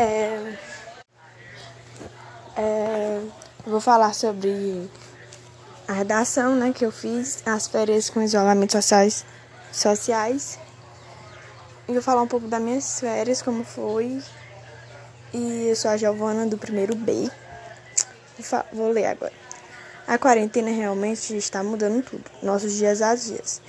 É, é, vou falar sobre a redação né, que eu fiz, as férias com isolamento sociais, sociais. E vou falar um pouco das minhas férias, como foi. E eu sou a Giovana do primeiro B. Vou ler agora. A quarentena realmente está mudando tudo, nossos dias a dias.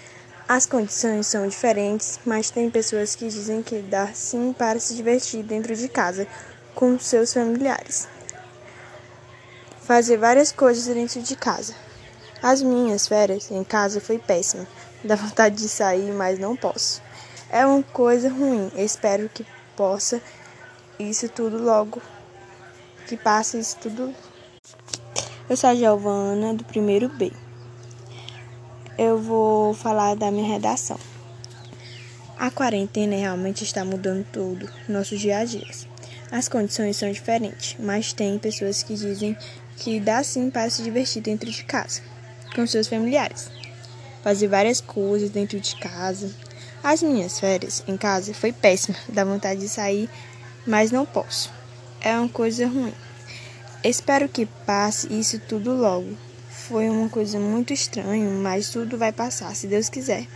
As condições são diferentes, mas tem pessoas que dizem que dá sim para se divertir dentro de casa com seus familiares. Fazer várias coisas dentro de casa. As minhas férias em casa foi péssima. Dá vontade de sair, mas não posso. É uma coisa ruim. Espero que possa isso tudo logo. Que passe isso tudo. Eu sou a Giovana do primeiro B eu vou falar da minha redação. A quarentena realmente está mudando tudo, nossos dia a dia. As condições são diferentes, mas tem pessoas que dizem que dá sim para se divertir dentro de casa, com seus familiares. Fazer várias coisas dentro de casa. As minhas férias em casa foi péssima, dá vontade de sair, mas não posso. É uma coisa ruim. Espero que passe isso tudo logo. Foi uma coisa muito estranha, mas tudo vai passar, se Deus quiser.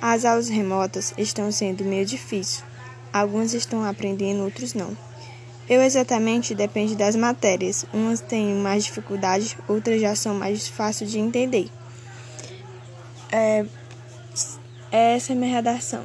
As aulas remotas estão sendo meio difícil. Alguns estão aprendendo, outros não. Eu exatamente depende das matérias. Umas têm mais dificuldade, outras já são mais fáceis de entender. É, essa é minha redação.